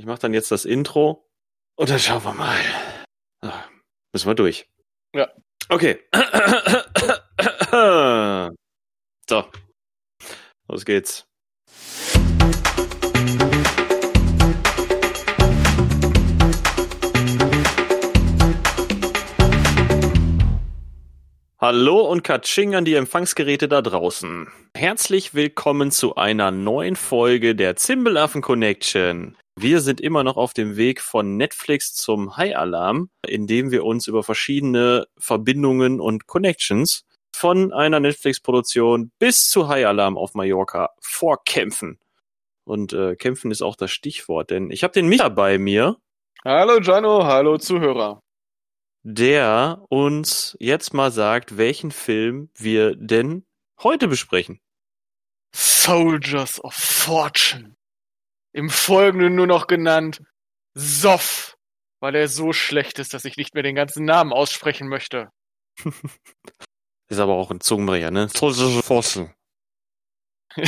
Ich mache dann jetzt das Intro und dann schauen wir mal. Ah, müssen wir durch. Ja. Okay. so. Los geht's. Hallo und Katsching an die Empfangsgeräte da draußen. Herzlich willkommen zu einer neuen Folge der Zimbelaffen Connection. Wir sind immer noch auf dem Weg von Netflix zum High Alarm, indem wir uns über verschiedene Verbindungen und Connections von einer Netflix-Produktion bis zu High Alarm auf Mallorca vorkämpfen. Und äh, kämpfen ist auch das Stichwort, denn ich habe den Micha bei mir. Hallo Jano, hallo Zuhörer der uns jetzt mal sagt, welchen Film wir denn heute besprechen. Soldiers of Fortune. Im Folgenden nur noch genannt Soff, weil er so schlecht ist, dass ich nicht mehr den ganzen Namen aussprechen möchte. ist aber auch ein Zungenbrecher, ne? Soldiers of Fortune.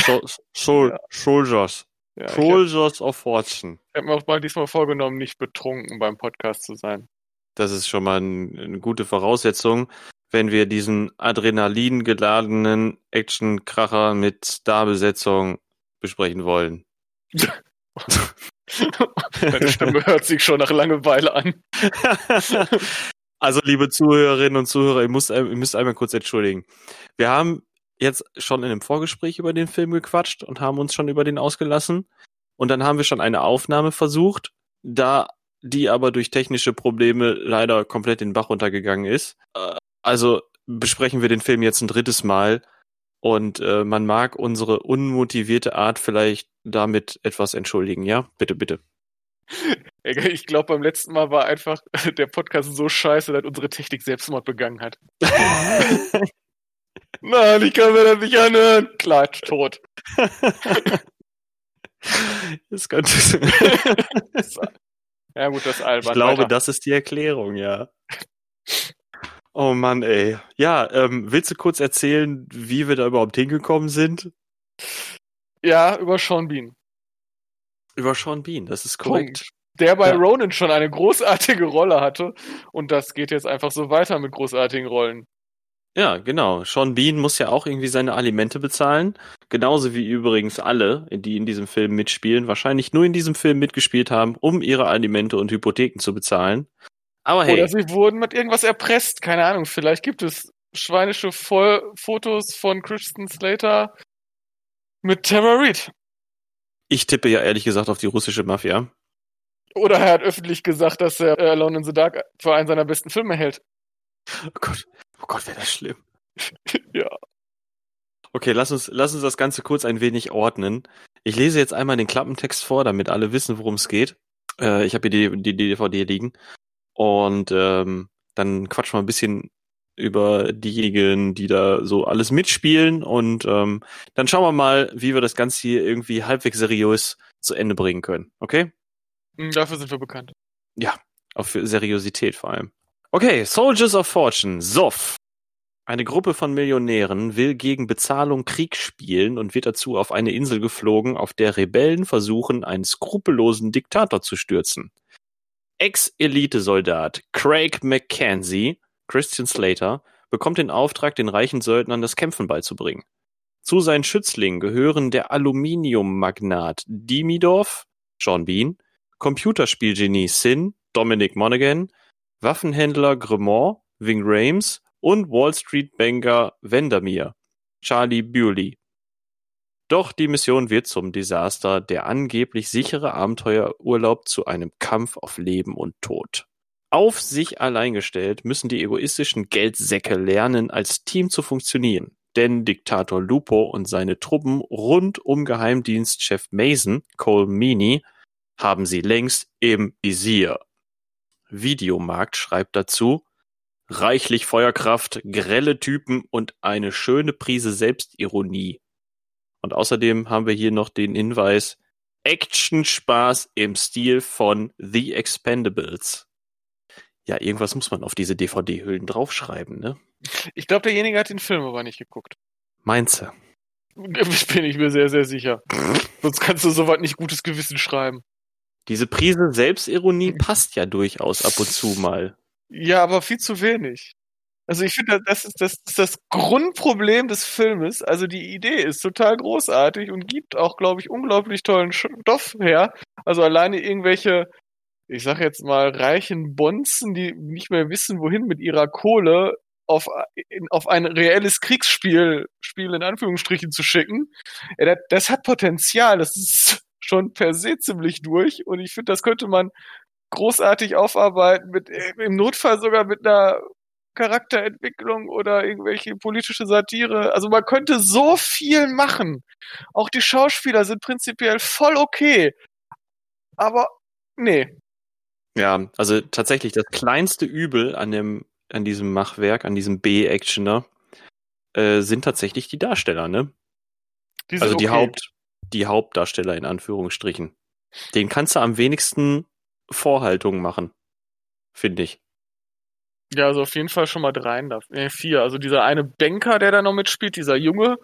So, so, ja. Soldiers. Ja, Soldiers of Fortune. Ich habe mir auch mal diesmal vorgenommen, nicht betrunken beim Podcast zu sein. Das ist schon mal ein, eine gute Voraussetzung, wenn wir diesen Adrenalin geladenen Action-Kracher mit Starbesetzung besprechen wollen. Meine Stimme hört sich schon nach Langeweile an. also, liebe Zuhörerinnen und Zuhörer, ihr müsst, ihr müsst einmal kurz entschuldigen. Wir haben jetzt schon in einem Vorgespräch über den Film gequatscht und haben uns schon über den ausgelassen. Und dann haben wir schon eine Aufnahme versucht. Da die aber durch technische Probleme leider komplett den Bach runtergegangen ist. Äh, also besprechen wir den Film jetzt ein drittes Mal und äh, man mag unsere unmotivierte Art vielleicht damit etwas entschuldigen, ja? Bitte, bitte. Ich glaube, beim letzten Mal war einfach der Podcast so scheiße, dass unsere Technik Selbstmord begangen hat. Nein, ich kann mir das nicht anhören. Klatsch, tot. das könnte Ja, gut, das ist albern. Ich glaube, weiter. das ist die Erklärung, ja. Oh Mann, ey. Ja, ähm, willst du kurz erzählen, wie wir da überhaupt hingekommen sind? Ja, über Sean Bean. Über Sean Bean, das ist korrekt. Punkt. Der bei ja. Ronan schon eine großartige Rolle hatte und das geht jetzt einfach so weiter mit großartigen Rollen. Ja, genau. Sean Bean muss ja auch irgendwie seine Alimente bezahlen. Genauso wie übrigens alle, die in diesem Film mitspielen, wahrscheinlich nur in diesem Film mitgespielt haben, um ihre Alimente und Hypotheken zu bezahlen. Aber hey. Oder sie wurden mit irgendwas erpresst. Keine Ahnung. Vielleicht gibt es schweinische Voll Fotos von Christian Slater mit Tara Reid. Ich tippe ja ehrlich gesagt auf die russische Mafia. Oder er hat öffentlich gesagt, dass er Alone in the Dark für einen seiner besten Filme hält. Oh Gott, oh Gott, wäre das schlimm. ja. Okay, lass uns, lass uns das Ganze kurz ein wenig ordnen. Ich lese jetzt einmal den Klappentext vor, damit alle wissen, worum es geht. Äh, ich habe hier die, die, die DVD liegen. Und ähm, dann quatschen wir ein bisschen über diejenigen, die da so alles mitspielen. Und ähm, dann schauen wir mal, wie wir das Ganze hier irgendwie halbwegs seriös zu Ende bringen können. Okay? Hm, dafür sind wir bekannt. Ja, auf Seriosität vor allem. Okay, Soldiers of Fortune, SOF. Eine Gruppe von Millionären will gegen Bezahlung Krieg spielen und wird dazu auf eine Insel geflogen, auf der Rebellen versuchen, einen skrupellosen Diktator zu stürzen. Ex-Elite-Soldat Craig McKenzie, Christian Slater, bekommt den Auftrag, den reichen Söldnern das Kämpfen beizubringen. Zu seinen Schützlingen gehören der Aluminiummagnat Dimidorf, Sean Bean, Computerspielgenie Sin, Dominic Monaghan, Waffenhändler Gremont, Ving Rhames und Wall Street Banker Vandermeer, Charlie Bewley. Doch die Mission wird zum Desaster, der angeblich sichere Abenteuerurlaub zu einem Kampf auf Leben und Tod. Auf sich allein gestellt müssen die egoistischen Geldsäcke lernen, als Team zu funktionieren. Denn Diktator Lupo und seine Truppen rund um Geheimdienstchef Mason, Cole Meany, haben sie längst im Visier. Videomarkt schreibt dazu, reichlich Feuerkraft, grelle Typen und eine schöne Prise Selbstironie. Und außerdem haben wir hier noch den Hinweis, Action-Spaß im Stil von The Expendables. Ja, irgendwas muss man auf diese DVD-Hüllen draufschreiben, ne? Ich glaube, derjenige hat den Film aber nicht geguckt. Meinst du? Bin ich mir sehr, sehr sicher. Sonst kannst du soweit nicht gutes Gewissen schreiben. Diese Prise Selbstironie passt ja durchaus ab und zu mal. Ja, aber viel zu wenig. Also ich finde, das ist das, ist das Grundproblem des Filmes. Also die Idee ist total großartig und gibt auch, glaube ich, unglaublich tollen Stoff her. Also alleine irgendwelche, ich sag jetzt mal, reichen Bonzen, die nicht mehr wissen, wohin mit ihrer Kohle, auf, auf ein reelles Kriegsspiel, Spiel in Anführungsstrichen zu schicken. Ja, das, das hat Potenzial. Das ist schon per se ziemlich durch. Und ich finde, das könnte man großartig aufarbeiten, mit im Notfall sogar mit einer Charakterentwicklung oder irgendwelche politische Satire. Also man könnte so viel machen. Auch die Schauspieler sind prinzipiell voll okay. Aber nee. Ja, also tatsächlich das kleinste Übel an dem, an diesem Machwerk, an diesem B-Actioner, äh, sind tatsächlich die Darsteller, ne? Die also die okay. Haupt, die Hauptdarsteller in Anführungsstrichen. Den kannst du am wenigsten Vorhaltungen machen, finde ich. Ja, also auf jeden Fall schon mal dreien da. Nee, vier. Also dieser eine Banker, der da noch mitspielt, dieser Junge.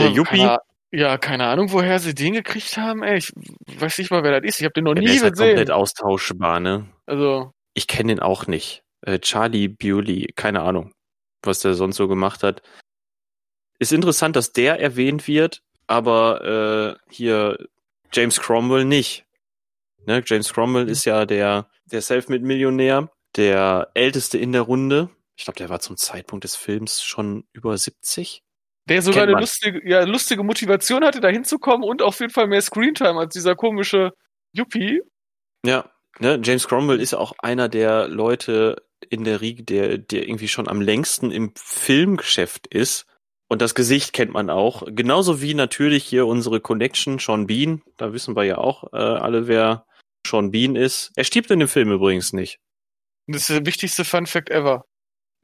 Der Yuppie. Keine, ja, keine Ahnung, woher sie den gekriegt haben. Ey, ich weiß nicht mal, wer das ist. Ich habe den noch ja, nie der ist halt gesehen. komplett austauschbar, ne? Also. Ich kenne den auch nicht. Äh, Charlie Bewley, keine Ahnung, was der sonst so gemacht hat. Ist interessant, dass der erwähnt wird, aber äh, hier James Cromwell nicht. Ne? James Cromwell ist ja der, der Selfmade-Millionär, der älteste in der Runde. Ich glaube, der war zum Zeitpunkt des Films schon über 70. Der sogar eine lustige, ja, lustige Motivation hatte, da hinzukommen und auf jeden Fall mehr Screentime als dieser komische Yuppie. Ja, ne, James Cromwell ist auch einer der Leute in der Riege, der, der irgendwie schon am längsten im Filmgeschäft ist. Und das Gesicht kennt man auch. Genauso wie natürlich hier unsere Connection, Sean Bean. Da wissen wir ja auch äh, alle, wer Sean Bean ist. Er stirbt in dem Film übrigens nicht. Das ist der wichtigste Fun Fact ever.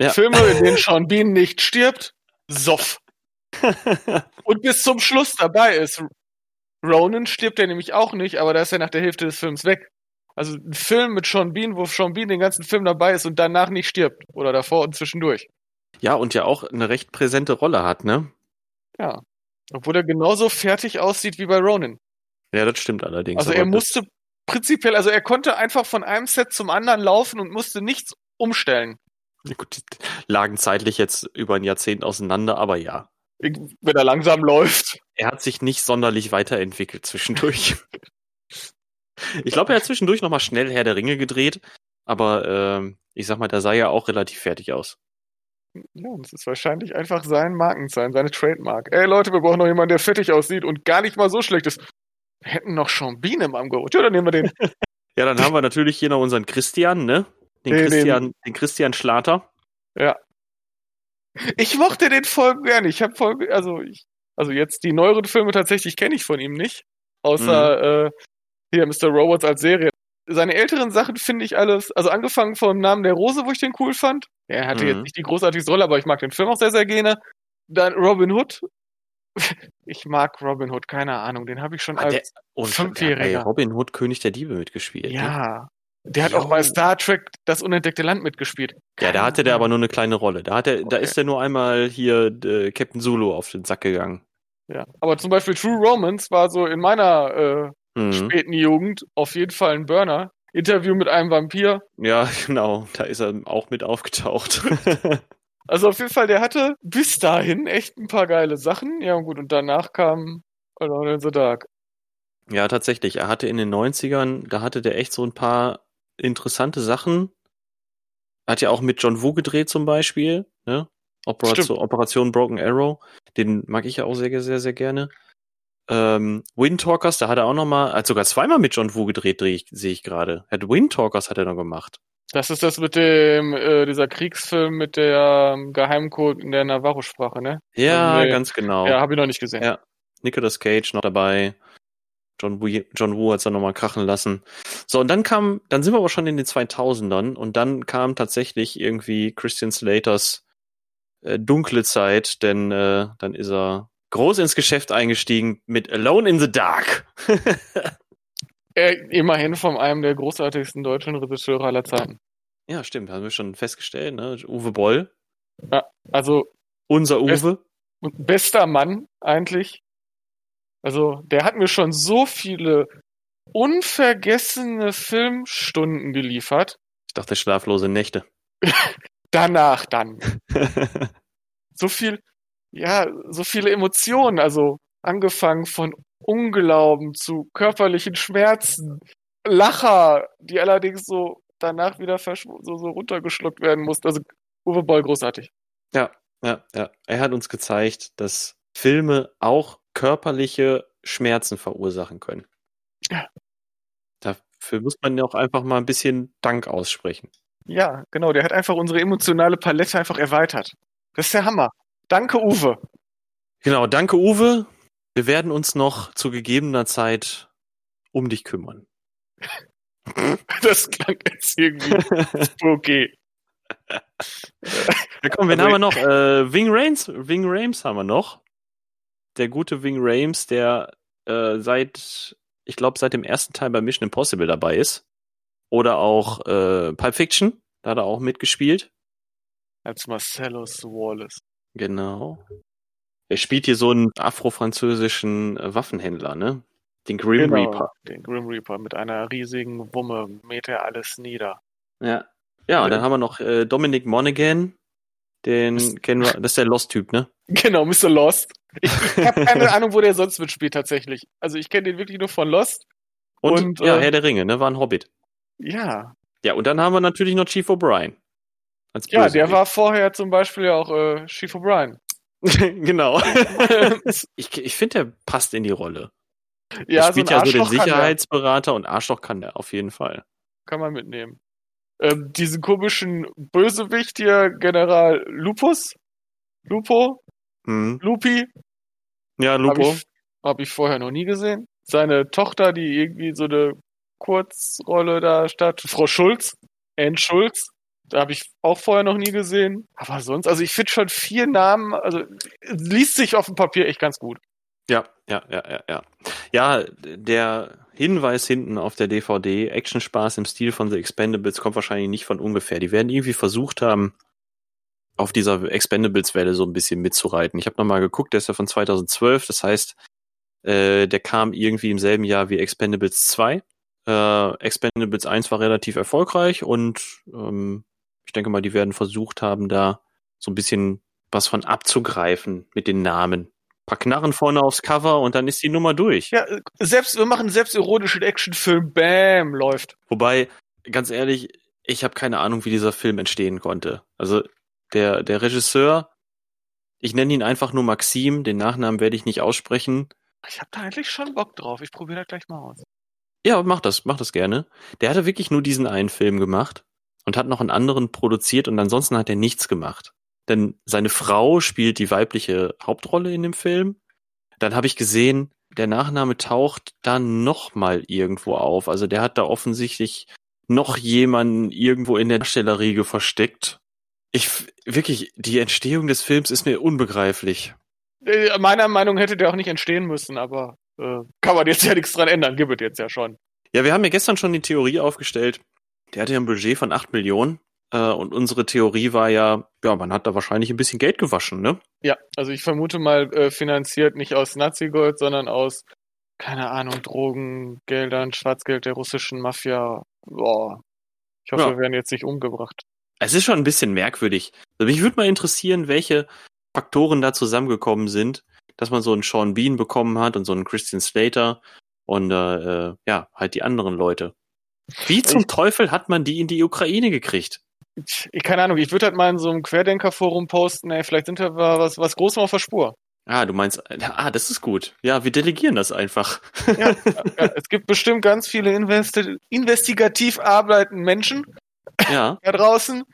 Ja. Filme, in denen Sean Bean nicht stirbt, Soff. Und bis zum Schluss dabei ist. Ronan stirbt er nämlich auch nicht, aber da ist er nach der Hälfte des Films weg. Also ein Film mit Sean Bean, wo Sean Bean den ganzen Film dabei ist und danach nicht stirbt. Oder davor und zwischendurch. Ja, und ja auch eine recht präsente Rolle hat, ne? Ja. Obwohl er genauso fertig aussieht wie bei Ronan. Ja, das stimmt allerdings. Also er musste prinzipiell, also er konnte einfach von einem Set zum anderen laufen und musste nichts umstellen. Ja, gut, die lagen zeitlich jetzt über ein Jahrzehnt auseinander, aber ja. Wenn er langsam läuft. Er hat sich nicht sonderlich weiterentwickelt zwischendurch. ich glaube, er hat zwischendurch nochmal schnell Herr der Ringe gedreht, aber äh, ich sag mal, da sah ja auch relativ fertig aus. Ja, das ist wahrscheinlich einfach sein Markenzeichen, seine Trademark. Ey Leute, wir brauchen noch jemanden, der fettig aussieht und gar nicht mal so schlecht ist. Hätten noch Sean Bean im Angebot. Ja, dann nehmen wir den. ja, dann haben wir natürlich hier noch unseren Christian, ne? Den, den Christian, den, den Christian Schlater. Ja. Ich mochte den voll gerne. Ich habe voll, also ich, also jetzt die neueren Filme tatsächlich kenne ich von ihm nicht. Außer mhm. äh, hier Mr. Robots als Serie. Seine älteren Sachen finde ich alles, also angefangen vom Namen der Rose, wo ich den cool fand. Er hatte mhm. jetzt nicht die großartigste Rolle, aber ich mag den Film auch sehr, sehr gerne. Dann Robin Hood, ich mag Robin Hood, keine Ahnung, den habe ich schon ah, als Fünfjähriger. Robin Hood, König der Diebe mitgespielt. Ne? Ja. Ne? Der hat jo. auch bei Star Trek das unentdeckte Land mitgespielt. Keine ja, da hatte der aber nur eine kleine Rolle. Da hat er, okay. da ist er nur einmal hier äh, Captain Zulu auf den Sack gegangen. Ja, aber zum Beispiel True Romance war so in meiner äh, mhm. späten Jugend auf jeden Fall ein Burner. Interview mit einem Vampir. Ja, genau. Da ist er auch mit aufgetaucht. Also auf jeden Fall, der hatte bis dahin echt ein paar geile Sachen. Ja, gut, und danach kam Alone in the Dark. Ja, tatsächlich. Er hatte in den 90ern, da hatte der echt so ein paar interessante Sachen. Hat ja auch mit John Woo gedreht zum Beispiel, ne? Operation, Operation Broken Arrow. Den mag ich ja auch sehr, sehr, sehr gerne. Ähm, Windtalkers, da hat er auch nochmal, hat sogar zweimal mit John Woo gedreht, sehe ich gerade. Hat Windtalkers hat er noch gemacht. Das ist das mit dem, äh, dieser Kriegsfilm mit der ähm, Geheimcode in der Navarro-Sprache, ne? Ja, also, ganz genau. Ja, habe ich noch nicht gesehen. Ja. Nicolas Cage noch dabei. John Woo, John Woo hat's dann nochmal krachen lassen. So, und dann kam, dann sind wir aber schon in den 2000ern und dann kam tatsächlich irgendwie Christian Slaters äh, dunkle Zeit, denn äh, dann ist er groß ins Geschäft eingestiegen mit Alone in the Dark. Äh, immerhin von einem der großartigsten deutschen Regisseure aller Zeiten. Ja, stimmt, haben wir schon festgestellt, ne? Uwe Boll. Ja, also. Unser Uwe. Best, bester Mann, eigentlich. Also, der hat mir schon so viele unvergessene Filmstunden geliefert. Ich dachte schlaflose Nächte. Danach dann. So viel, ja, so viele Emotionen, also angefangen von Unglauben zu körperlichen Schmerzen, Lacher, die allerdings so danach wieder so, so runtergeschluckt werden mussten. Also Uwe Boll großartig. Ja, ja, ja. Er hat uns gezeigt, dass Filme auch körperliche Schmerzen verursachen können. Ja. Dafür muss man ja auch einfach mal ein bisschen Dank aussprechen. Ja, genau. Der hat einfach unsere emotionale Palette einfach erweitert. Das ist der Hammer. Danke, Uwe. Genau, danke, Uwe. Wir werden uns noch zu gegebener Zeit um dich kümmern. Das klang jetzt irgendwie okay. Ja, komm, wen Also haben wir noch? Äh, Wing Rames, Wing Rames haben wir noch. Der gute Wing Rames, der äh, seit, ich glaube, seit dem ersten Teil bei Mission Impossible dabei ist. Oder auch äh, Pulp Fiction, da hat er auch mitgespielt. Als Marcellus Wallace. Genau. Er spielt hier so einen afro-französischen äh, Waffenhändler, ne? Den Grim Genau, Reaper. Den Grim Reaper mit einer riesigen Wumme mäht er alles nieder. Ja. Ja, und dann haben wir noch äh, Dominic Monaghan. Den kennen wir, das ist der Lost-Typ, ne? Genau, Mr. Lost. Ich, ich habe keine Ahnung, wo der sonst mitspielt tatsächlich. Also ich kenne den wirklich nur von Lost. Und, Und, ja, äh, Herr der Ringe, ne? War ein Hobbit. Ja. Ja, und dann haben wir natürlich noch Chief O'Brien. Ja, der war vorher zum Beispiel ja auch äh, Chief O'Brien. genau. ich ich finde, der passt in die Rolle. ja, er spielt ein ja so den. Sicherheitsberater und Arschloch kann der auf jeden Fall. Kann man mitnehmen. Ähm, diesen komischen Bösewicht hier, General Lupus. Lupo? Mhm. Lupi? Ja, Habe Lupo. ich, hab ich vorher noch nie gesehen. Seine Tochter, die irgendwie so eine Kurzrolle da statt. Frau Schulz. Anne Schulz. Da habe ich auch vorher noch nie gesehen. Aber sonst, also ich finde schon vier Namen, also liest sich auf dem Papier echt ganz gut. Ja, ja, ja, ja, ja. Ja, der Hinweis hinten auf der DVD, Actionspaß im Stil von The Expendables, kommt wahrscheinlich nicht von ungefähr. Die werden irgendwie versucht haben, auf dieser Expendables-Welle so ein bisschen mitzureiten. Ich habe nochmal geguckt, der ist ja von 2012, das heißt, äh, der kam irgendwie im selben Jahr wie Expendables 2. Äh, Expendables 1 war relativ erfolgreich und ähm, ich denke mal, die werden versucht haben, da so ein bisschen was von abzugreifen mit den Namen. Paar Knarren vorne aufs Cover und dann ist die Nummer durch. Ja, selbst, wir machen einen selbstironischen Actionfilm, bam, läuft. Wobei, ganz ehrlich, ich habe keine Ahnung, wie dieser Film entstehen konnte. Also der, der Regisseur, ich nenne ihn einfach nur Maxim, den Nachnamen werde ich nicht aussprechen. Ich habe da eigentlich schon Bock drauf. Ich probiere das gleich mal aus. Ja, mach das, mach das gerne. Der hatte wirklich nur diesen einen Film gemacht und hat noch einen anderen produziert und ansonsten hat er nichts gemacht. Denn seine Frau spielt die weibliche Hauptrolle in dem Film. Dann habe ich gesehen, der Nachname taucht dann noch mal irgendwo auf. Also der hat da offensichtlich noch jemanden irgendwo in der Darstellerriege versteckt. Ich wirklich, die Entstehung des Films ist mir unbegreiflich. Äh, Meiner Meinung hätte der auch nicht entstehen müssen, aber äh, kann man jetzt ja nichts dran ändern. Gibt es jetzt ja schon. Ja, wir haben ja gestern schon die Theorie aufgestellt. Der hatte ja ein Budget von 8 Millionen. Äh, und unsere Theorie war ja, ja, man hat da wahrscheinlich ein bisschen Geld gewaschen, ne? Ja, also ich vermute mal äh, finanziert nicht aus Nazi-Gold, sondern aus, keine Ahnung, Drogen, Geldern, Schwarzgeld der russischen Mafia. Boah. Ich hoffe, Ja. wir werden jetzt nicht umgebracht. Es ist schon ein bisschen merkwürdig. Also mich würde mal interessieren, welche Faktoren da zusammengekommen sind, dass man so einen Sean Bean bekommen hat und so einen Christian Slater und äh, äh, ja, halt die anderen Leute. Wie zum Ich- Teufel hat man die in die Ukraine gekriegt? Ich, keine Ahnung, ich würde halt mal in so einem Querdenker-Forum posten, ey, vielleicht sind da was, was Großes auf der Spur. Ah, du meinst, ah, das ist gut. Ja, wir delegieren das einfach. Ja, ja, es gibt bestimmt ganz viele investi investigativ arbeitenden Menschen Ja, da draußen,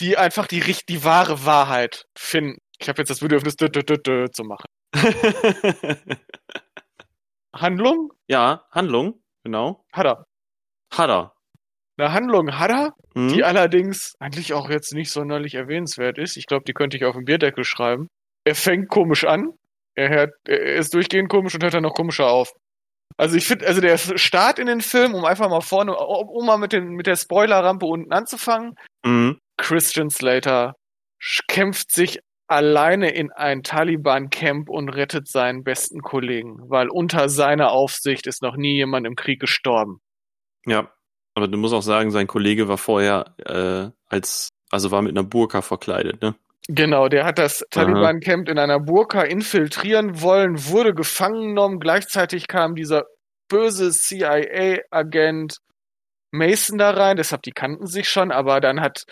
die einfach die, die wahre Wahrheit finden. Ich habe jetzt das Bedürfnis, dö, dö, dö, dö, zu machen. Handlung? ja, Handlung, genau. Hat er. Hat er. Eine Handlung hat er, Hm? die allerdings eigentlich auch jetzt nicht sonderlich erwähnenswert ist. Ich glaube, die könnte ich auf dem Bierdeckel schreiben. Er fängt komisch an. Er, hört, er ist durchgehend komisch und hört dann noch komischer auf. Also ich finde, also der Start in den Film, um einfach mal vorne, um, mal mit, den, mit der Spoilerrampe unten anzufangen. Mhm. Christian Slater kämpft sich alleine in ein Taliban-Camp und rettet seinen besten Kollegen, weil unter seiner Aufsicht ist noch nie jemand im Krieg gestorben. Ja, aber du musst auch sagen, sein Kollege war vorher äh, als, also war mit einer Burka verkleidet, ne? Genau, der hat das Taliban-Camp in einer Burka infiltrieren wollen, wurde gefangen genommen. Gleichzeitig kam dieser böse CIA-Agent Mason da rein, deshalb die kannten sich schon, aber dann hat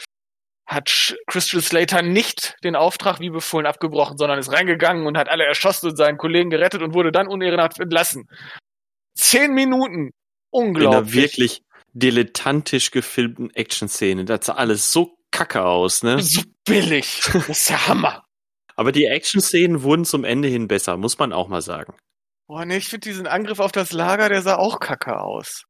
hat Crystal Slater nicht den Auftrag wie befohlen abgebrochen, sondern ist reingegangen und hat alle erschossen und seinen Kollegen gerettet und wurde dann unehrenhaft entlassen. Zehn Minuten. Unglaublich. In einer wirklich dilettantisch gefilmten Action-Szene. Das sah alles so kacke aus, ne? So billig. Das ist der Hammer. Aber die Action-Szenen wurden zum Ende hin besser, muss man auch mal sagen. Boah, ne, ich finde diesen Angriff auf das Lager, der sah auch kacke aus.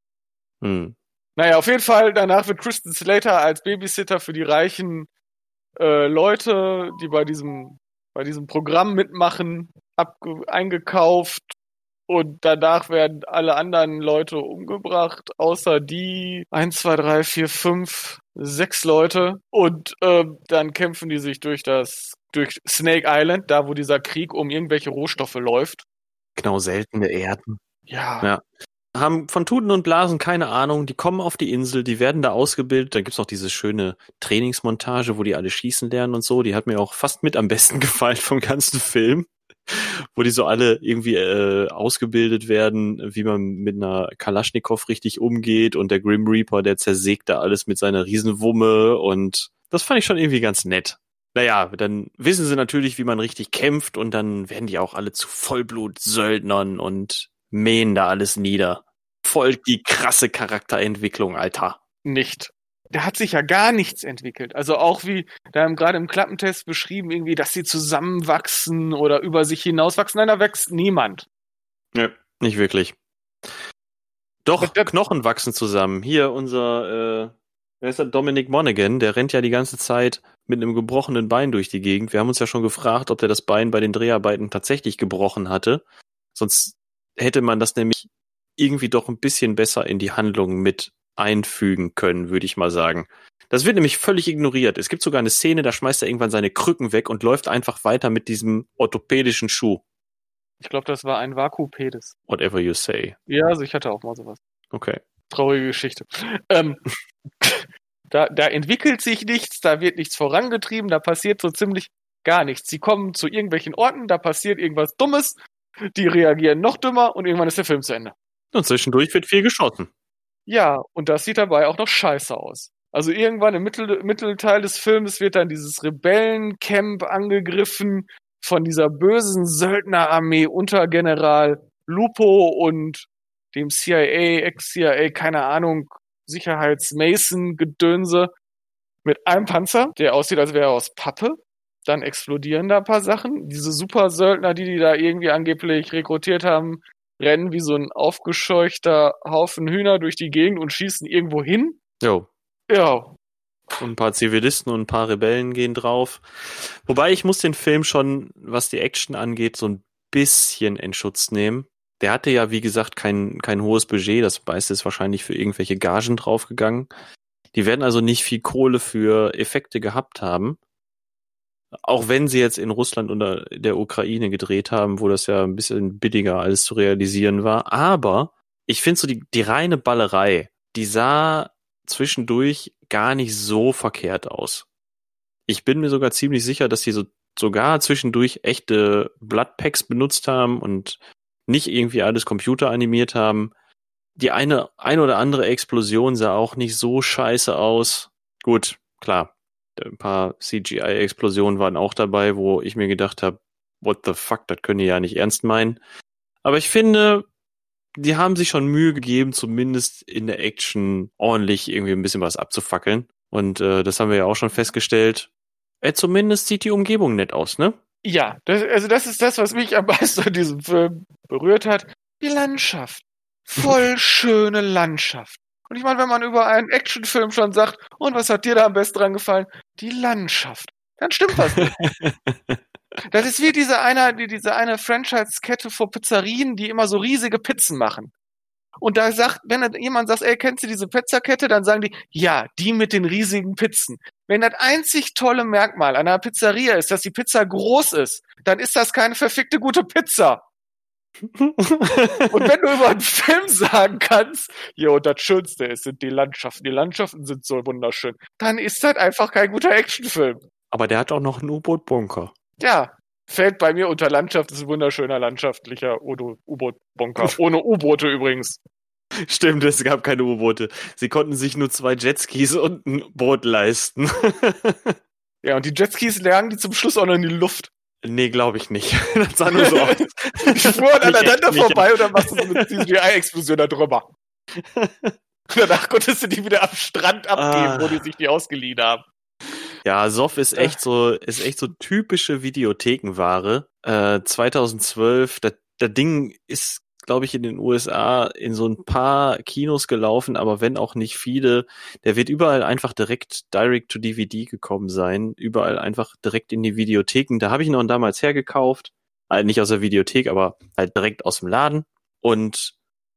Hm. Naja, auf jeden Fall, danach wird Kristen Slater als Babysitter für die reichen äh, Leute, die bei diesem, bei diesem Programm mitmachen, eingekauft und danach werden alle anderen Leute umgebracht, außer die eins, zwei, drei, vier, fünf, sechs Leute. Und äh, dann kämpfen die sich durch das, durch Snake Island, da wo dieser Krieg um irgendwelche Rohstoffe läuft. Genau, seltene Erden. Ja. ja haben von Tuten und Blasen keine Ahnung, die kommen auf die Insel, die werden da ausgebildet, da gibt's auch diese schöne Trainingsmontage, wo die alle schießen lernen und so, die hat mir auch fast mit am besten gefallen vom ganzen Film, wo die so alle irgendwie äh, ausgebildet werden, wie man mit einer Kalaschnikow richtig umgeht und der Grim Reaper, der zersägt da alles mit seiner Riesenwumme und das fand ich schon irgendwie ganz nett. Naja, dann wissen sie natürlich, wie man richtig kämpft und dann werden die auch alle zu Vollblut-Söldnern und mähen da alles nieder. Voll die krasse Charakterentwicklung, Alter. Nicht. Der hat sich ja gar nichts entwickelt. Also auch wie da gerade im Klappentest beschrieben, irgendwie, dass sie zusammenwachsen oder über sich hinauswachsen. Nein, da wächst niemand. Ja, nicht wirklich. Doch, der, Knochen wachsen zusammen. Hier unser, äh, wer ist der? Dominic Monaghan, der rennt ja die ganze Zeit mit einem gebrochenen Bein durch die Gegend. Wir haben uns ja schon gefragt, ob der das Bein bei den Dreharbeiten tatsächlich gebrochen hatte. Sonst hätte man das nämlich irgendwie doch ein bisschen besser in die Handlung mit einfügen können, würde ich mal sagen. Das wird nämlich völlig ignoriert. Es gibt sogar eine Szene, da schmeißt er irgendwann seine Krücken weg und läuft einfach weiter mit diesem orthopädischen Schuh. Ich glaube, das war ein Vakupedes. Whatever you say. Ja, also ich hatte auch mal sowas. Okay. Traurige Geschichte. Ähm, da, da entwickelt sich nichts, da wird nichts vorangetrieben, da passiert so ziemlich gar nichts. Sie kommen zu irgendwelchen Orten, da passiert irgendwas Dummes die reagieren noch dümmer und irgendwann ist der Film zu Ende. Und zwischendurch wird viel geschossen. Ja, und das sieht dabei auch noch scheiße aus. Also irgendwann im Mittel, Mittelteil des Films wird dann dieses Rebellencamp angegriffen von dieser bösen Söldnerarmee unter General Lupo und dem CIA, Ex-CIA, keine Ahnung, Sicherheitsmason-Gedönse mit einem Panzer, der aussieht, als wäre er aus Pappe dann explodieren da ein paar Sachen. Diese Super-Söldner, die die da irgendwie angeblich rekrutiert haben, rennen wie so ein aufgescheuchter Haufen Hühner durch die Gegend und schießen irgendwo hin. Jo. Ja. Und ein paar Zivilisten und ein paar Rebellen gehen drauf. Wobei ich muss den Film schon, was die Action angeht, so ein bisschen in Schutz nehmen. Der hatte ja, wie gesagt, kein, kein hohes Budget. Das meiste ist wahrscheinlich für irgendwelche Gagen draufgegangen. Die werden also nicht viel Kohle für Effekte gehabt haben. Auch wenn sie jetzt in Russland oder der Ukraine gedreht haben, wo das ja ein bisschen billiger alles zu realisieren war. Aber ich finde so die, die reine Ballerei, die sah zwischendurch gar nicht so verkehrt aus. Ich bin mir sogar ziemlich sicher, dass die so sogar zwischendurch echte Bloodpacks benutzt haben und nicht irgendwie alles computeranimiert haben. Die eine, eine oder andere Explosion sah auch nicht so scheiße aus. Gut, klar, ein paar CGI-Explosionen waren auch dabei, wo ich mir gedacht habe, what the fuck, das können die ja nicht ernst meinen. Aber ich finde, die haben sich schon Mühe gegeben, zumindest in der Action ordentlich irgendwie ein bisschen was abzufackeln. Und äh, das haben wir ja auch schon festgestellt. Äh, zumindest sieht die Umgebung nett aus, ne? Ja, das, also das ist das, was mich am meisten an diesem Film berührt hat. Die Landschaft. Voll schöne Landschaft. Und ich meine, wenn man über einen Actionfilm schon sagt, und was hat dir da am besten dran gefallen? Die Landschaft. Dann stimmt was nicht. das ist wie diese eine, die, diese eine Franchise-Kette vor Pizzerien, die immer so riesige Pizzen machen. Und da sagt, wenn jemand sagt, ey, kennst du diese Pizzakette, dann sagen die, ja, die mit den riesigen Pizzen. Wenn das einzig tolle Merkmal einer Pizzeria ist, dass die Pizza groß ist, dann ist das keine verfickte gute Pizza. Und wenn du über einen Film sagen kannst, jo, das Schönste ist, sind die Landschaften. Die Landschaften sind so wunderschön. Dann ist das einfach kein guter Actionfilm. Aber der hat auch noch einen U-Boot-Bunker. Ja, fällt bei mir unter Landschaft, ist ein wunderschöner landschaftlicher U-Boot-Bunker. Ohne U-Boote übrigens. Stimmt, es gab keine U-Boote. Sie konnten sich nur zwei Jetskis und ein Boot leisten. ja, und die Jetskis lagen die zum Schluss auch noch in die Luft. Nee, glaube ich nicht. Das sah nur so aus. die fuhren aneinander vorbei und dann machst du so eine CGI-Explosion da drüber. Danach konntest du die wieder am Strand abgeben, ah. wo die sich die ausgeliehen haben. Ja, Soff ist echt so, ist echt so typische Videothekenware. Äh, 2012, das, das Ding ist glaube ich, in den USA in so ein paar Kinos gelaufen, aber wenn auch nicht viele. Der wird überall einfach direkt direct to DVD gekommen sein, überall einfach direkt in die Videotheken. Da habe ich ihn noch damals hergekauft, halt nicht aus der Videothek, aber halt direkt aus dem Laden. Und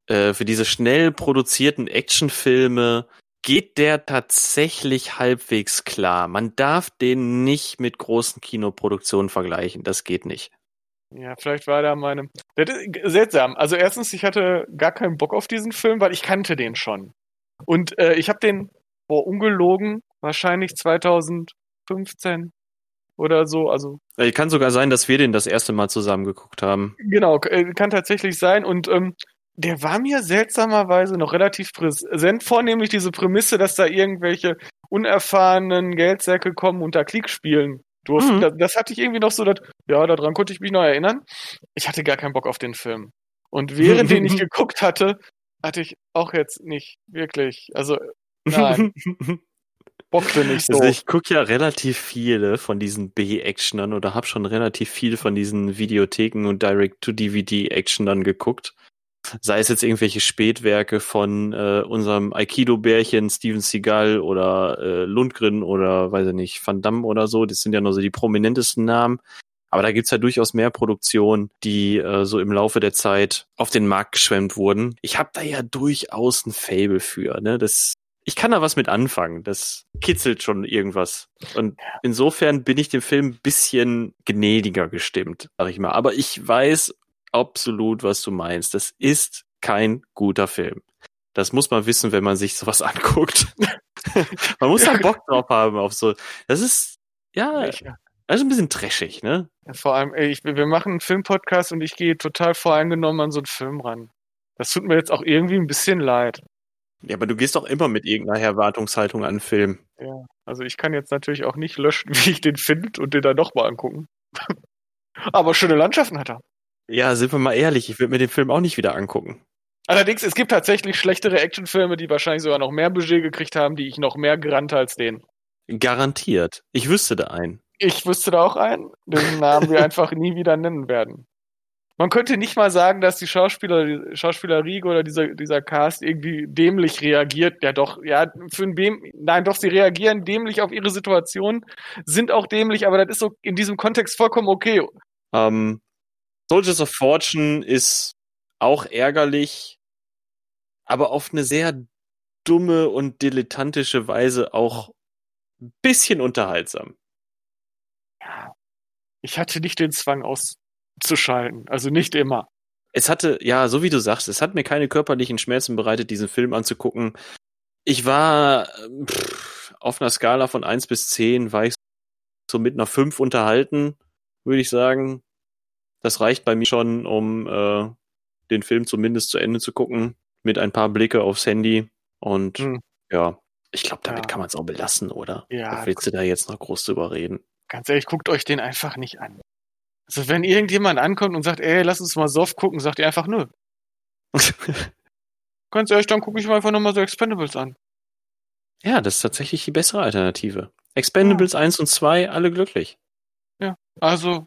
äh, für diese schnell produzierten Actionfilme geht der tatsächlich halbwegs klar. Man darf den nicht mit großen Kinoproduktionen vergleichen. Das geht nicht. Ja, vielleicht war da meine. Das ist seltsam. Also erstens, ich hatte gar keinen Bock auf diesen Film, weil ich kannte den schon. Und äh, ich habe den, boah, ungelogen, wahrscheinlich 2015 oder so. Also äh, kann sogar sein, dass wir den das erste Mal zusammen geguckt haben. Genau, äh, kann tatsächlich sein. Und ähm, der war mir seltsamerweise noch relativ präsent, vornehmlich diese Prämisse, dass da irgendwelche unerfahrenen Geldsäcke kommen und da Klick spielen durften. Mhm. Das, das, hatte ich irgendwie noch so, dass, ja, daran konnte ich mich noch erinnern. Ich hatte gar keinen Bock auf den Film. Und während den ich geguckt hatte, hatte ich auch jetzt nicht wirklich, also nein. Bockte nicht so. Also ich gucke ja relativ viele von diesen B-Actionern oder habe schon relativ viel von diesen Videotheken und Direct-to-DVD-Actionern geguckt sei es jetzt irgendwelche Spätwerke von äh, unserem Aikido-Bärchen Steven Seagal oder äh, Lundgren oder weiß ich nicht, Van Damme oder so, das sind ja nur so die prominentesten Namen. Aber da gibt's ja durchaus mehr Produktionen, die äh, so im Laufe der Zeit auf den Markt geschwemmt wurden. Ich habe da ja durchaus ein Fable für. Ne? Das, ich kann da was mit anfangen. Das kitzelt schon irgendwas. Und insofern bin ich dem Film ein bisschen gnädiger gestimmt, sag ich mal. Aber ich weiß absolut, was du meinst. Das ist kein guter Film. Das muss man wissen, wenn man sich sowas anguckt. man muss da Bock drauf haben auf so. Das ist ja, also ein bisschen trashig, ne? Ja, vor allem, ey, ich, wir machen einen Filmpodcast und ich gehe total voreingenommen an so einen Film ran. Das tut mir jetzt auch irgendwie ein bisschen leid. Ja, aber du gehst doch immer mit irgendeiner Erwartungshaltung an einen Film. Ja, also ich kann jetzt natürlich auch nicht löschen, wie ich den finde und den dann nochmal angucken. aber schöne Landschaften hat er. Ja, sind wir mal ehrlich, ich würde mir den Film auch nicht wieder angucken. Allerdings, es gibt tatsächlich schlechtere Actionfilme, die wahrscheinlich sogar noch mehr Budget gekriegt haben, die ich noch mehr gerannte als den. Garantiert. Ich wüsste da einen. Ich wüsste da auch einen, den Namen wir einfach nie wieder nennen werden. Man könnte nicht mal sagen, dass die Schauspieler, die Schauspielerriege oder dieser, dieser Cast irgendwie dämlich reagiert. Ja, doch, ja, für ein Däm nein, doch, sie reagieren dämlich auf ihre Situation, sind auch dämlich, aber das ist so in diesem Kontext vollkommen okay. Ähm, Soldiers of Fortune ist auch ärgerlich, aber auf eine sehr dumme und dilettantische Weise auch ein bisschen unterhaltsam. Ja. Ich hatte nicht den Zwang auszuschalten, also nicht immer. Es hatte, ja, so wie du sagst, es hat mir keine körperlichen Schmerzen bereitet, diesen Film anzugucken. Ich war pff, auf einer Skala von eins bis zehn war ich so mit einer fünf unterhalten, würde ich sagen. Das reicht bei mir schon, um äh, den Film zumindest zu Ende zu gucken, mit ein paar Blicke aufs Handy. Und hm. ja, ich glaube, damit ja. kann man es auch belassen, oder? Ja. Was willst du da jetzt noch groß drüber reden? Ganz ehrlich, guckt euch den einfach nicht an. Also wenn irgendjemand ankommt und sagt, ey, lass uns mal Soft gucken, sagt ihr einfach nö. Ganz ehrlich, dann gucke ich mir einfach nochmal so Expendables an. Ja, das ist tatsächlich die bessere Alternative. Expendables ja. 1 und 2, alle glücklich. Ja, also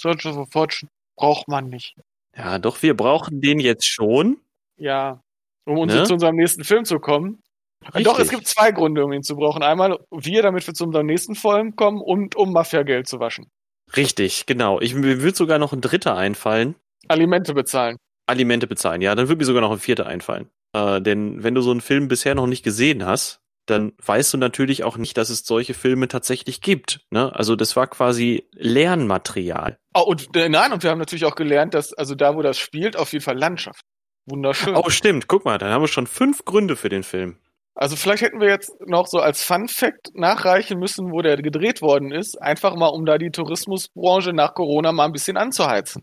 Soldiers of Fortune braucht man nicht. Ja, doch, wir brauchen den jetzt schon. Ja, um uns ne? zu unserem nächsten Film zu kommen. Richtig. Doch, es gibt zwei Gründe, um ihn zu brauchen. Einmal wir, damit wir zu unserem nächsten Film kommen und um Mafia-Geld zu waschen. Richtig, genau. Ich, mir würde sogar noch ein dritter einfallen. Alimente bezahlen. Alimente bezahlen, ja, dann würde mir sogar noch ein vierter einfallen. Äh, denn wenn du so einen Film bisher noch nicht gesehen hast, dann weißt du natürlich auch nicht, dass es solche Filme tatsächlich gibt. Ne? Also das war quasi Lernmaterial. Oh, und äh, nein, und wir haben natürlich auch gelernt, dass, also da, wo das spielt, auf jeden Fall Landschaft. Wunderschön. Oh, stimmt. Guck mal, dann haben wir schon fünf Gründe für den Film. Also vielleicht hätten wir jetzt noch so als Fun Fact nachreichen müssen, wo der gedreht worden ist, einfach mal, um da die Tourismusbranche nach Corona mal ein bisschen anzuheizen.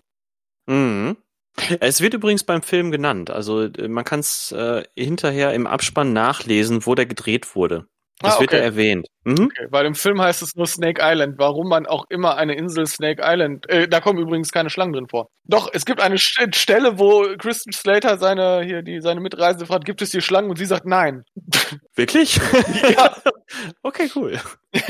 Mhm. Es wird übrigens beim Film genannt. Also äh, man kann es äh, hinterher im Abspann nachlesen, wo der gedreht wurde. Das Ah, wird ja okay. erwähnt. Mhm. Okay, weil im Film heißt es nur Snake Island. Warum man auch immer eine Insel Snake Island. Äh, da kommen übrigens keine Schlangen drin vor. Doch, es gibt eine St Stelle, wo Christian Slater seine hier die seine Mitreisende fragt, gibt es hier Schlangen? Und sie sagt nein. Wirklich? Ja. okay, cool.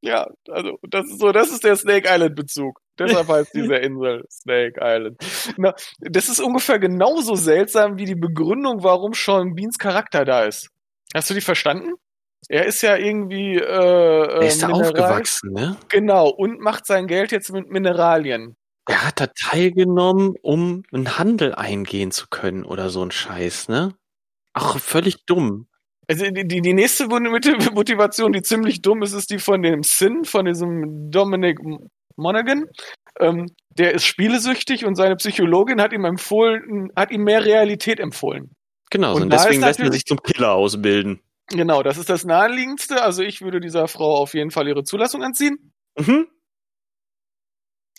Ja, also das ist so, das ist der Snake Island Bezug. Deshalb heißt diese Insel Snake Island. Na, das ist ungefähr genauso seltsam wie die Begründung, warum Sean Beans Charakter da ist. Hast du die verstanden? Er ist ja irgendwie äh, Er äh, ist da Mineral- aufgewachsen, ne? Genau, und macht sein Geld jetzt mit Mineralien. Er hat da teilgenommen, um einen Handel eingehen zu können oder so ein Scheiß, ne? Ach, völlig dumm. Also die, die, nächste Mot- Motivation, die ziemlich dumm ist, ist die von dem Sin, von diesem Dominic Monaghan. Ähm, der ist spielesüchtig und seine Psychologin hat ihm empfohlen, hat ihm mehr Realität empfohlen. Genau, Und und deswegen lässt natürlich- sich zum Killer ausbilden. Genau, das ist das naheliegendste. Also ich würde dieser Frau auf jeden Fall ihre Zulassung entziehen. Mhm.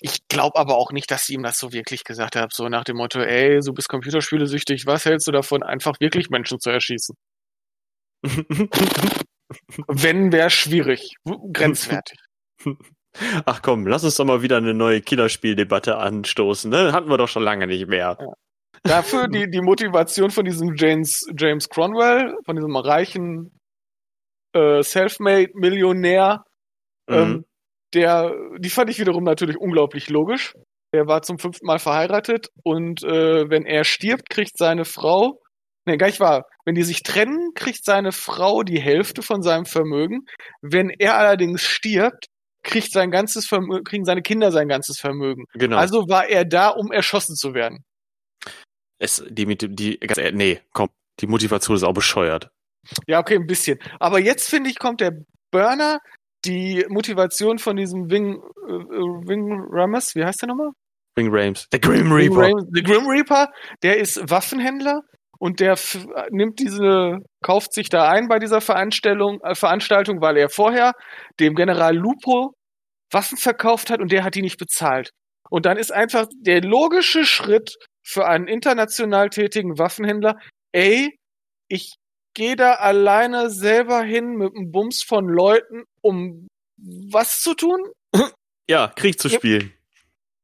Ich glaube aber auch nicht, dass sie ihm das so wirklich gesagt hat, so nach dem Motto, ey, du bist computerspielesüchtig, was hältst du davon, einfach wirklich Menschen zu erschießen? Wenn, wäre schwierig, grenzwertig. Ach komm, lass uns doch mal wieder eine neue Killerspieldebatte anstoßen, ne? Hatten wir doch schon lange nicht mehr. Dafür die, die Motivation von diesem James, James Cronwell, von diesem reichen äh, Selfmade-Millionär, ähm, Mhm. der, die fand ich wiederum natürlich unglaublich logisch. Er war zum fünften Mal verheiratet und äh, wenn er stirbt, kriegt seine Frau, ne, gar nicht wahr, wenn die sich trennen, kriegt seine Frau die Hälfte von seinem Vermögen. Wenn er allerdings stirbt, kriegt sein ganzes Vermögen, kriegen seine Kinder sein ganzes Vermögen. Genau. Also war er da, um erschossen zu werden. es, die, mit- die, ganz ehrlich, nee, komm, die Motivation ist auch bescheuert. Ja, okay, ein bisschen. Aber jetzt finde ich, kommt der Burner, die Motivation von diesem Wing, äh, äh, Wing Ramus, wie heißt der nochmal? Wing Rames. Der Grim Reaper. Ramus, der Grim Reaper, der ist Waffenhändler und der nimmt diese, kauft sich da ein bei dieser Veranstaltung, äh, Veranstaltung, weil er vorher dem General Lupo Waffen verkauft hat und der hat die nicht bezahlt. Und dann ist einfach der logische Schritt für einen international tätigen Waffenhändler, ey, ich gehe da alleine selber hin mit einem Bums von Leuten, um was zu tun? Ja, Krieg zu spielen.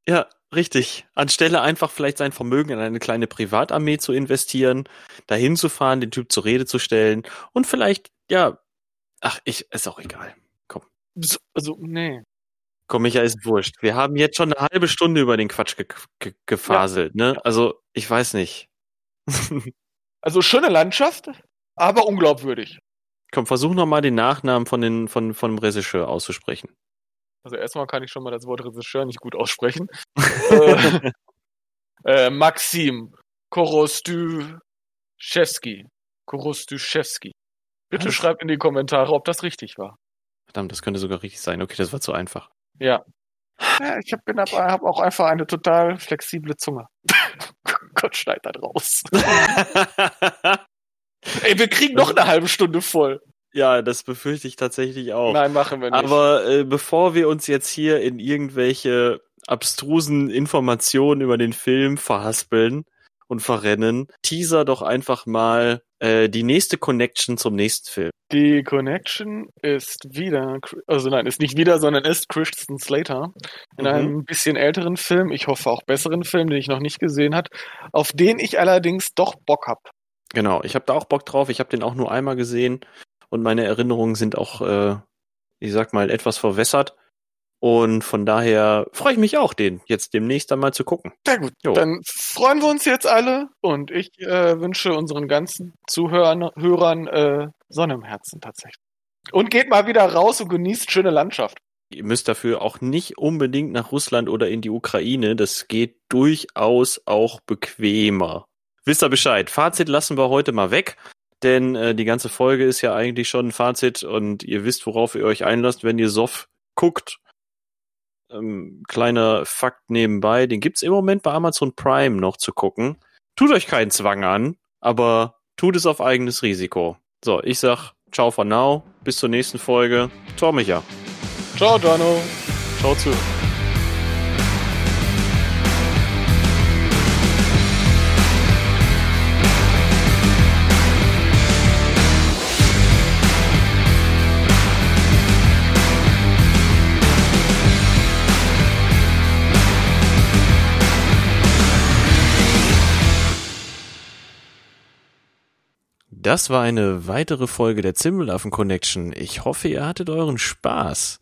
Ja, richtig. Anstelle einfach vielleicht sein Vermögen in eine kleine Privatarmee zu investieren, dahin zu fahren, den Typ zur Rede zu stellen und vielleicht, ja, ach, ich, ist auch egal. So- Also, nee. Komm, Micha, ist wurscht. Wir haben jetzt schon eine halbe Stunde über den Quatsch ge ge gefaselt, ne? Also, ich weiß nicht. Also schöne Landschaft, aber unglaubwürdig. Komm, versuch noch mal den Nachnamen von, den, von, von dem Regisseur auszusprechen. Also erstmal kann ich schon mal das Wort Regisseur nicht gut aussprechen. äh, äh, Maxim Korostyszewski. Korostyszewski. Bitte Was? schreibt in die Kommentare, ob das richtig war. Verdammt, das könnte sogar richtig sein. Okay, das war zu einfach. Ja. ja ich habe hab auch einfach eine total flexible Zunge. Gott, schneid das raus. Ey, wir kriegen noch eine halbe Stunde voll. Ja, das befürchte ich tatsächlich auch. Nein, machen wir nicht. Aber äh, bevor wir uns jetzt hier in irgendwelche abstrusen Informationen über den Film verhaspeln und verrennen, teaser doch einfach mal äh, die nächste Connection zum nächsten Film. Die Connection ist wieder, also nein, ist nicht wieder, sondern ist Christian Slater in Mhm. einem bisschen älteren Film, ich hoffe auch besseren Film, den ich noch nicht gesehen hat, auf den ich allerdings doch Bock hab. Genau, ich habe da auch Bock drauf. Ich habe den auch nur einmal gesehen und meine Erinnerungen sind auch, äh, ich sag mal, etwas verwässert. Und von daher freue ich mich auch, den jetzt demnächst einmal zu gucken. Sehr gut. Jo. Dann freuen wir uns jetzt alle und ich äh, wünsche unseren ganzen Zuhörern Hörern, äh, Sonne im Herzen tatsächlich. Und geht mal wieder raus und genießt schöne Landschaft. Ihr müsst dafür auch nicht unbedingt nach Russland oder in die Ukraine. Das geht durchaus auch bequemer. Wisst ihr Bescheid? Fazit lassen wir heute mal weg, denn äh, die ganze Folge ist ja eigentlich schon ein Fazit und ihr wisst, worauf ihr euch einlasst, wenn ihr Soff guckt. Ähm, kleiner Fakt nebenbei, den gibt's im Moment bei Amazon Prime noch zu gucken. Tut euch keinen Zwang an, aber tut es auf eigenes Risiko. So, ich sag ciao for now, bis zur nächsten Folge. Ciao, Micha. Ciao, Dano. Ciao zu. Das war eine weitere Folge der Zimbelaffen Connection. Ich hoffe, ihr hattet euren Spaß.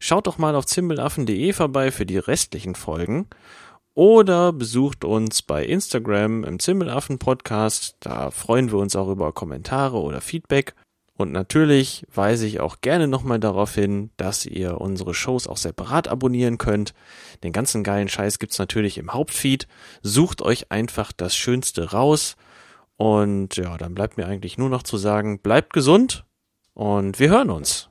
Schaut doch mal auf zimbelaffen.de vorbei für die restlichen Folgen oder besucht uns bei Instagram im Zimbelaffen Podcast. Da freuen wir uns auch über Kommentare oder Feedback. Und natürlich weise ich auch gerne nochmal darauf hin, dass ihr unsere Shows auch separat abonnieren könnt. Den ganzen geilen Scheiß gibt's natürlich im Hauptfeed. Sucht euch einfach das Schönste raus. Und ja, dann bleibt mir eigentlich nur noch zu sagen, bleibt gesund und wir hören uns.